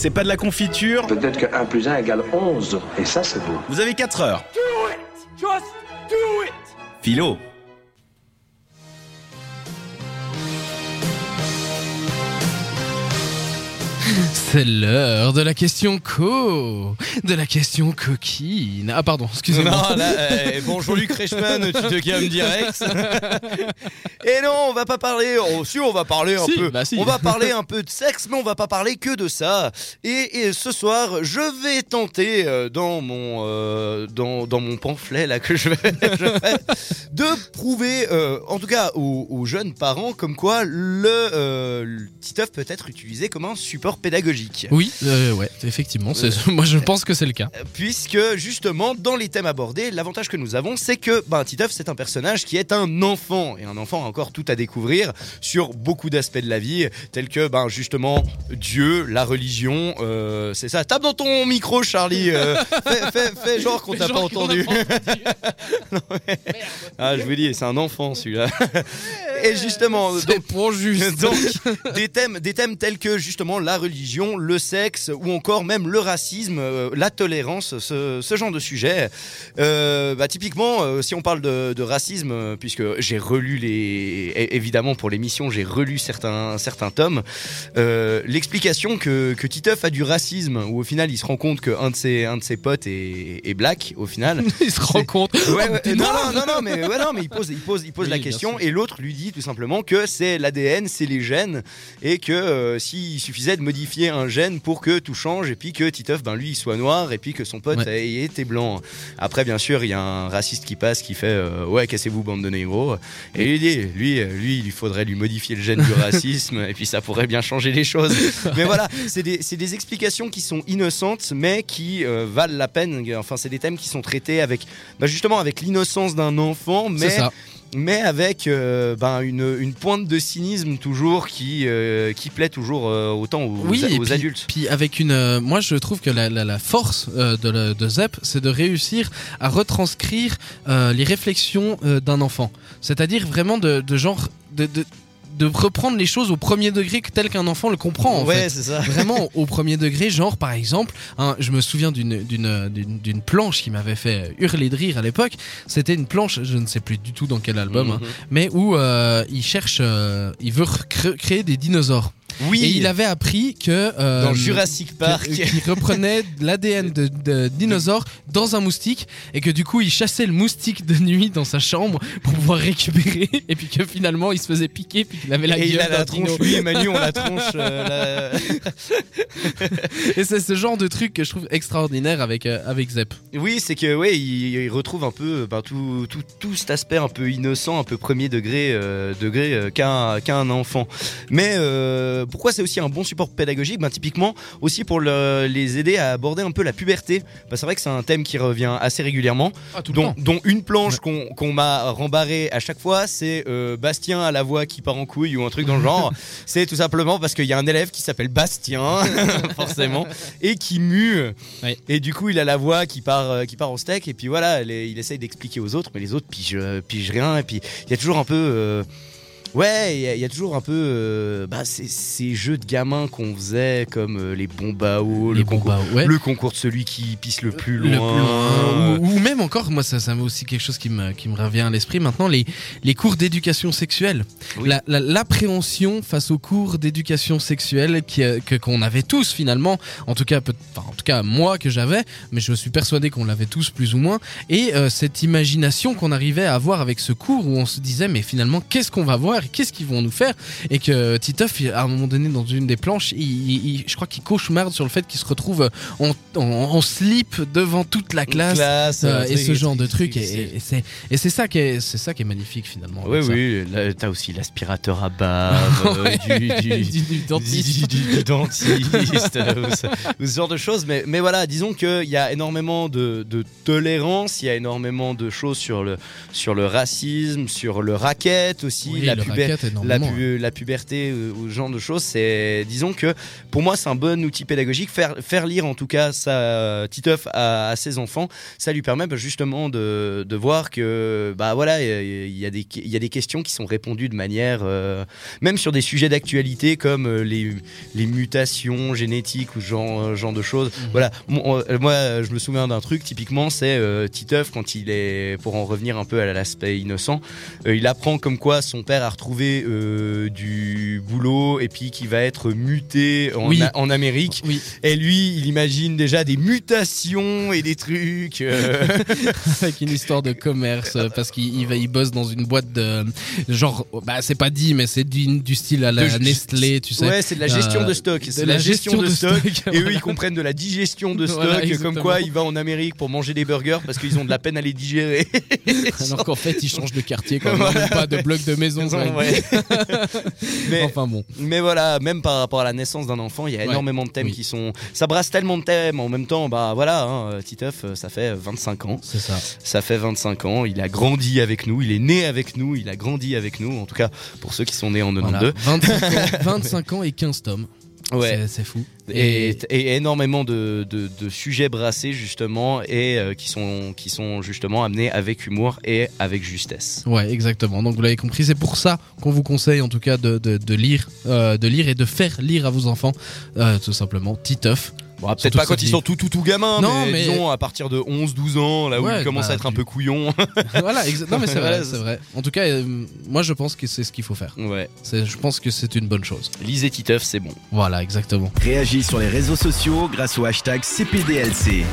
c'est pas de la confiture. Peut-être que 1 plus 1 égale 11. Et ça, c'est beau. Vous avez 4 heures. Philo. C'est l'heure de la question co, de la question coquine. Ah pardon, excusez-moi. Non, là, euh, bonjour Luc Reichmann, tu te calmes direct. Et non, on va pas parler. Oh, si, on va parler un Si, peu. bah si. On va parler un peu de sexe, mais on va pas parler que de ça. Et, et ce soir, je vais tenter euh, dans mon euh, dans, dans mon pamphlet là que je vais, je de prouver, euh, en tout cas aux, aux jeunes parents, comme quoi le, le Titeuf peut être utilisé comme un support pédagogique. Oui, euh, ouais, effectivement, c'est- moi je pense que c'est le cas. puisque justement dans les thèmes abordés, l'avantage que nous avons, c'est que ben, Titeuf c'est un personnage qui est un enfant et un enfant a encore tout à découvrir sur beaucoup d'aspects de la vie, tels que ben justement Dieu, la religion, euh, c'est ça. Tape dans ton micro, Charlie. euh, fais, fais- fais genre qu'on t'a pas entendu. Non, mais- Ah, je vous dis, c'est un enfant celui-là. Et justement, donc, des thèmes, des thèmes tels que justement la religion, le sexe ou encore même le racisme, euh, la tolérance, ce, ce genre de sujet. Euh, bah, typiquement, euh, si on parle de, de racisme, puisque j'ai relu les, évidemment pour l'émission, j'ai relu certains, certains tomes, l'explication que, que Titeuf a du racisme, où au final il se rend compte qu'un de ses, un de ses potes est, est black, au final. Il se rend compte. Ouais, ouais, non, non, non, non, mais, ouais, non, mais il pose, il pose, il pose Oui, la question et l'autre lui dit tout simplement que c'est l'ADN, c'est les gènes et que euh, s'il suffisait de modifier un gène pour que tout change et puis que Titeuf, ben lui, il soit noir et puis que son pote Ouais. ait été blanc. Après, bien sûr, il y a un raciste qui passe qui fait euh, ouais, cassez-vous bande de négros et lui dit lui, euh, lui, il faudrait lui modifier le gène du racisme et puis ça pourrait bien changer les choses. Mais voilà, c'est des, c'est des explications qui sont innocentes mais qui euh, valent la peine. Enfin, c'est des thèmes qui sont traités avec bah, justement avec l'innocence d'un enfant, mais. Mais avec euh, ben, une, une pointe de cynisme toujours qui, euh, qui plaît toujours euh, autant aux, Oui, aux puis- adultes. Puis avec une, moi je trouve que la, la- la force de, de Zep, c'est de réussir à retranscrire les réflexions d'un enfant. C'est-à-dire vraiment de, de genre de, de, de reprendre les choses au premier degré tel qu'un enfant le comprend. En ouais, c'est ça. Vraiment au premier degré, genre par exemple, hein, je me souviens d'une d'une d'une d'une planche qui m'avait fait hurler de rire à l'époque. C'était une planche, je ne sais plus du tout dans quel album, hein, Mhm. mais où euh, il cherche, euh, il veut recré- créer des dinosaures. Oui, Et il avait appris que euh, dans Jurassic Park. que- qui reprenait l'ADN de, de dinosaures dans un moustique et que du coup il chassait le moustique de nuit dans sa chambre pour pouvoir récupérer et puis que finalement il se faisait piquer puis qu'il avait la et il a la tronche, lui et Manu ont la tronche. euh, la- Et c'est ce genre de truc que je trouve extraordinaire avec euh, avec Zep. Oui, c'est que ouais, il, il retrouve un peu ben, tout, tout, tout cet aspect un peu innocent, un peu premier degré, euh, degré euh, qu'a qu'a un enfant. Mais euh, pourquoi c'est aussi un bon support pédagogique ben, Typiquement aussi pour le- les aider à aborder un peu la puberté. Ben, c'est vrai que c'est un thème qui revient assez régulièrement. Ah, tout Dont, dont une planche qu'on m'a rembarré à chaque fois, c'est euh, Bastien à la voix qui part en couille ou un truc dans le genre. c'est tout simplement parce qu'il y a un élève qui s'appelle Bastien, forcément, et qui mue. Ouais. Et du coup, il a la voix qui part, euh, qui part en steak. Et puis voilà, les- il essaye d'expliquer aux autres, mais les autres pigent, euh, pigent rien. Et puis il y a toujours un peu. euh, Ouais, il y, a- il y a toujours un peu euh, bah, ces, ces jeux de gamins qu'on faisait comme euh, les bombao, le, concours, ouais. le concours de celui qui pisse le plus Le loin. plus loin, ou, ou même encore, moi ça, ça m'a aussi quelque chose qui me, qui me revient à l'esprit maintenant, les, les cours d'éducation sexuelle. Oui. La- la- L'appréhension face aux cours d'éducation sexuelle qui, euh, que qu'on avait tous finalement, en tout cas, peut- enfin, en tout cas moi que j'avais, mais je suis persuadé qu'on l'avait tous plus ou moins, et euh, cette imagination qu'on arrivait à avoir avec ce cours où on se disait mais finalement qu'est-ce qu'on va voir, et qu'est-ce qu'ils vont nous faire, et que Titeuf à un moment donné dans une des planches, il, il- il- je crois qu'il cauchemarde sur le fait qu'il se retrouve en, en, en slip devant toute la classe. classe, Euh, et ce genre de truc- et, c'est ça qui est c'est ça qui est magnifique finalement Oui, oui, t'as aussi l'aspirateur à bave, euh, du, du- Du- du dentiste. du- du- du dentiste, euh, ou ce, ou ce genre de choses. Mais, mais voilà, disons qu'il y a énormément de, de tolérance, il y a énormément de choses sur le, sur le racisme, sur le racket aussi, Oui, la le puber- la, hein. pu- la puberté euh, ou ce genre de choses, c'est disons que pour moi c'est un bon outil pédagogique. Faire, faire lire en tout cas ça Titeuf à, à ses enfants, ça lui permet bah, justement de, de voir que bah voilà il y, a des y a des questions qui sont répondues de manière euh, même sur des sujets d'actualité comme euh, les, les mutations génétiques ou ce genre euh, genre de choses. Mhm. Voilà euh, moi je me souviens d'un truc typiquement c'est euh, Titeuf quand il est pour en revenir un peu à l'aspect innocent euh, il apprend comme quoi son père a retrouvé euh, du boulot et puis qu'il va être muté en, Oui. A- en Amérique. Oui, Et lui, il imagine déjà des mutations et des trucs. euh, avec une histoire de commerce euh, parce qu'il il il bosse dans une boîte de genre bah c'est pas dit mais c'est du, du style à la de- Nestlé tu sais Ouais, c'est de la gestion Euh, de stock. de C'est de la gestion de stock. Et eux, ils comprennent de la digestion de stock, Voilà, comme quoi il va en Amérique pour manger des burgers parce qu'ils ont de la peine à les digérer. alors qu'en fait il change de quartier quand même pas de bloc de maison quoi. Ouais. mais, enfin bon mais voilà, même par rapport à la naissance d'un enfant, il y a énormément de thèmes Oui. qui sont. Ça brasse tellement de thèmes. En même temps, bah voilà, hein, Titeuf, ça fait 25 ans. c'est ça Ça fait 25 ans, il a grandi avec nous, il est né avec nous, il a grandi avec nous, en tout cas pour ceux qui sont nés en 92. Voilà. 25, ans, 25 ans et 15 tomes Ouais. C'est- fou Et, et énormément de, de- de sujets brassés justement et euh, qui, sont, qui sont justement amenés avec humour et avec justesse. Ouais, exactement. Donc vous l'avez compris, c'est pour ça qu'on vous conseille en tout cas de, de, de lire, euh, de lire et de faire lire à vos enfants, euh, tout simplement, Titeuf. Bon, peut-être pas quand ils sont tout tout tout gamins, Non, mais, mais- disons à partir de 11-12 ans, là où Ouais, ils commencent bah, à être un peu couillons. voilà, non mais c'est vrai, c'est vrai. En tout cas, euh, moi je pense que c'est ce qu'il faut faire. ouais. Je pense que c'est une bonne chose. Lisez Titeuf, c'est bon. Voilà, exactement. Réagis sur les réseaux sociaux grâce au hashtag CPDLC.